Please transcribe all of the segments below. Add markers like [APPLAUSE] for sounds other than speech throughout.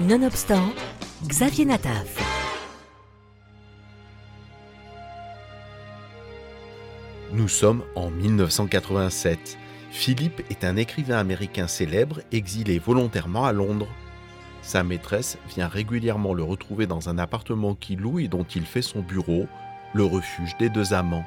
Nonobstant, Xavier Nataf. Nous sommes en 1987. Philippe est un écrivain américain célèbre exilé volontairement à Londres. Sa maîtresse vient régulièrement le retrouver dans un appartement qu'il loue et dont il fait son bureau, le refuge des deux amants.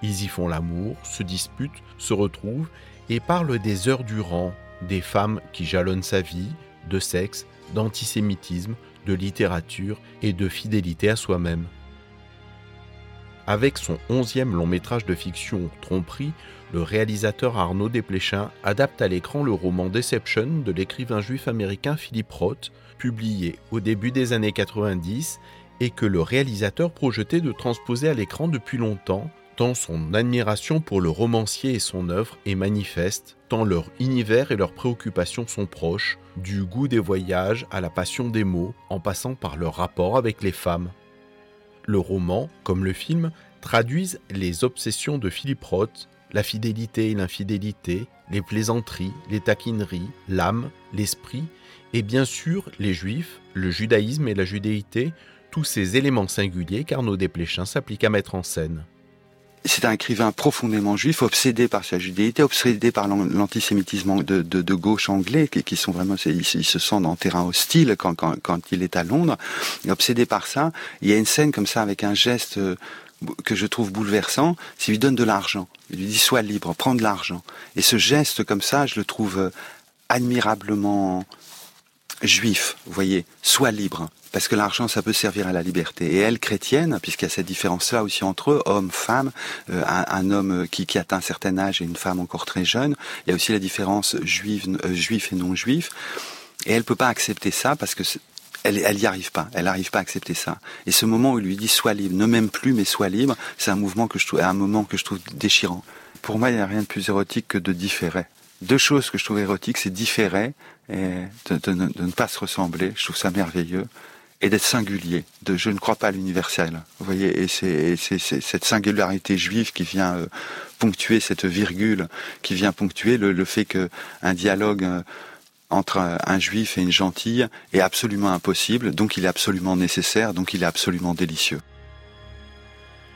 Ils y font l'amour, se disputent, se retrouvent et parlent des heures durant, des femmes qui jalonnent sa vie, de sexe, d'antisémitisme, de littérature et de fidélité à soi-même. Avec son onzième long métrage de fiction Tromperie, le réalisateur Arnaud Desplechin adapte à l'écran le roman Deception de l'écrivain juif américain Philip Roth, publié au début des années 90 et que le réalisateur projetait de transposer à l'écran depuis longtemps, tant son admiration pour le romancier et son œuvre est manifeste, tant leur univers et leurs préoccupations sont proches, du goût des voyages à la passion des mots, en passant par leur rapport avec les femmes. Le roman, comme le film, traduisent les obsessions de Philippe Roth, la fidélité et l'infidélité, les plaisanteries, les taquineries, l'âme, l'esprit, et bien sûr les juifs, le judaïsme et la judéité, tous ces éléments singuliers qu'Arnaud Desplechin s'applique à mettre en scène. C'est un écrivain profondément juif, obsédé par sa judéité, obsédé par l'antisémitisme de, gauche anglais, qui, sont vraiment, il, se sent en terrain hostile quand, il est à Londres, obsédé par ça. Il y a une scène comme ça avec un geste euh, que je trouve bouleversant, qu'il lui donne de l'argent. Il lui dit sois libre, prends de l'argent. Et ce geste comme ça, je le trouve euh, admirablement juif, voyez, sois libre parce que l'argent, ça peut servir à la liberté. Et elle, chrétienne, puisqu'il y a cette différence-là aussi entre eux, homme, femme, euh, un, homme qui, qui atteint un certain âge et une femme encore très jeune, il y a aussi la différence juif, euh, juif et non juif. Et elle peut pas accepter ça parce que elle, elle y arrive pas. Elle n'arrive pas à accepter ça. Et ce moment où il lui dit sois libre, ne m'aime plus mais sois libre, c'est un mouvement que je trouve, un moment que je trouve déchirant. Pour moi, il n'y a rien de plus érotique que de différer. Deux choses que je trouve érotiques, c'est différer et de, ne pas se ressembler. Je trouve ça merveilleux et d'être singulier. De je ne crois pas à l'universel. Vous voyez, et c'est cette singularité juive qui vient euh, ponctuer cette virgule, qui vient ponctuer le, le fait que un dialogue euh, entre un juif et une gentille est absolument impossible, donc il est absolument nécessaire, donc il est absolument délicieux.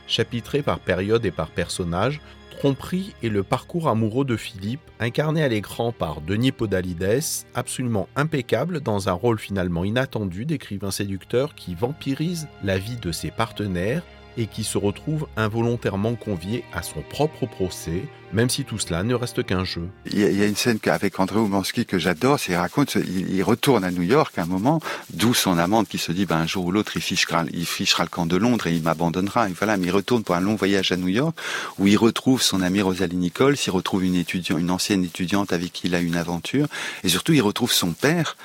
Chapitré par période et par personnage, Tromperie est le parcours amoureux de Philippe, incarné à l'écran par Denis Podalides, absolument impeccable dans un rôle finalement inattendu d'écrivain séducteur qui vampirise la vie de ses partenaires et qui se retrouve involontairement convié à son propre procès, même si tout cela ne reste qu'un jeu. Il y, a une scène avec André Oumanski que j'adore, c'est raconte, il, retourne à New York à un moment, d'où son amante qui se dit, ben, un jour ou l'autre, il fichera, il fichera le camp de Londres et il m'abandonnera. Et voilà, mais il retourne pour un long voyage à New York, où il retrouve son amie Rosalie Nicole, il retrouve une étudiante, une ancienne étudiante avec qui il a une aventure, et surtout il retrouve son père,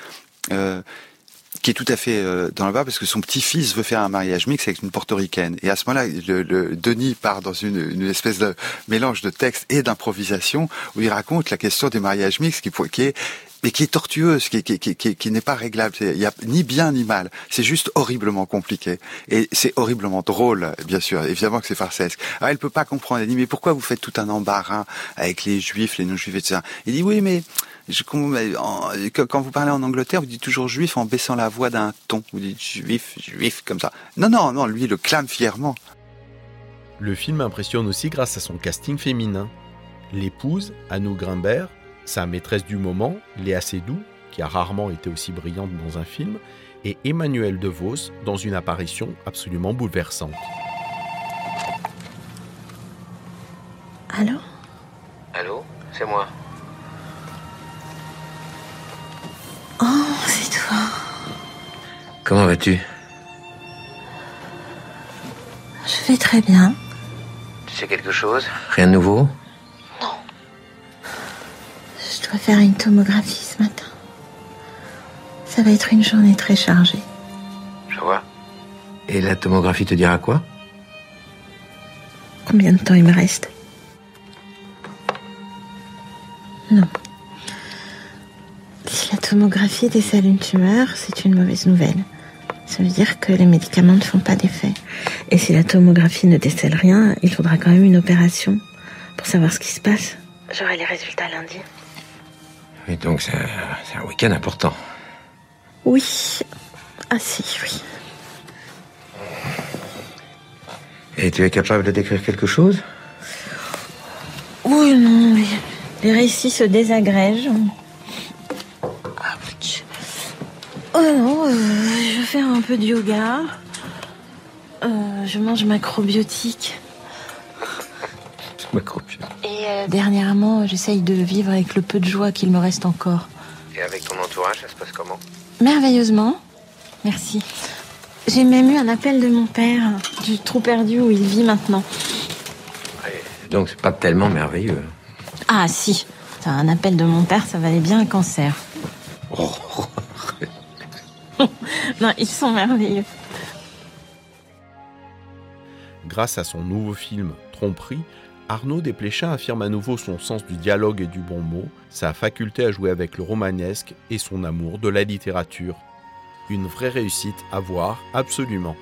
euh, qui est tout à fait euh, dans le bas parce que son petit-fils veut faire un mariage mixte avec une portoricaine. Et à ce moment-là, le, Denis part dans une, une, espèce de mélange de texte et d'improvisation où il raconte la question des mariages mixtes qui, qui est mais qui est tortueuse, qui, qui, qui, qui, n'est pas réglable. Il n'y a ni bien ni mal. C'est juste horriblement compliqué. Et c'est horriblement drôle, bien sûr. Évidemment que c'est farcesque. Alors elle peut pas comprendre. Elle dit, mais pourquoi vous faites tout un embarras avec les juifs, les non-juifs, etc. Il dit, oui, mais quand vous parlez en Angleterre, vous dites toujours juif en baissant la voix d'un ton. Vous dites juif, juif, comme ça. Non, non, non, lui, il le clame fièrement. Le film impressionne aussi grâce à son casting féminin. L'épouse, Anou Grimbert, sa maîtresse du moment, Léa Seydoux, qui a rarement été aussi brillante dans un film, et Emmanuel DeVos dans une apparition absolument bouleversante. Allô? Allô? C'est moi. Comment vas-tu? Je vais très bien. Tu sais quelque chose? Rien de nouveau? Dois faire une tomographie ce matin. Ça va être une journée très chargée. Je vois. Et la tomographie te dira quoi? Combien de temps il me reste? Non. Si la tomographie décèle une tumeur, c'est une mauvaise nouvelle. Ça veut dire que les médicaments ne font pas d'effet. Et si la tomographie ne décèle rien, il faudra quand même une opération pour savoir ce qui se passe. J'aurai les résultats lundi. Et donc c'est un, week-end important. Oui. Ah si, oui. Et tu es capable de décrire quelque chose? Oui, non, les, les récits se désagrègent. Oh non, euh, je vais faire un peu de yoga. Euh, je mange. Macrobiotique. [LAUGHS] Et euh, dernièrement, j'essaye de vivre avec le peu de joie qu'il me reste encore. Et avec ton entourage, ça se passe comment? Merveilleusement. Merci. J'ai même eu un appel de mon père du trou perdu où il vit maintenant. Donc c'est pas tellement merveilleux. Ah si, un appel de mon père, ça valait bien un cancer. Oh. [LAUGHS] non, ils sont merveilleux. Grâce à son nouveau film Tromperie, Arnaud Desplechin affirme à nouveau son sens du dialogue et du bon mot, sa faculté à jouer avec le romanesque et son amour de la littérature. Une vraie réussite à voir absolument.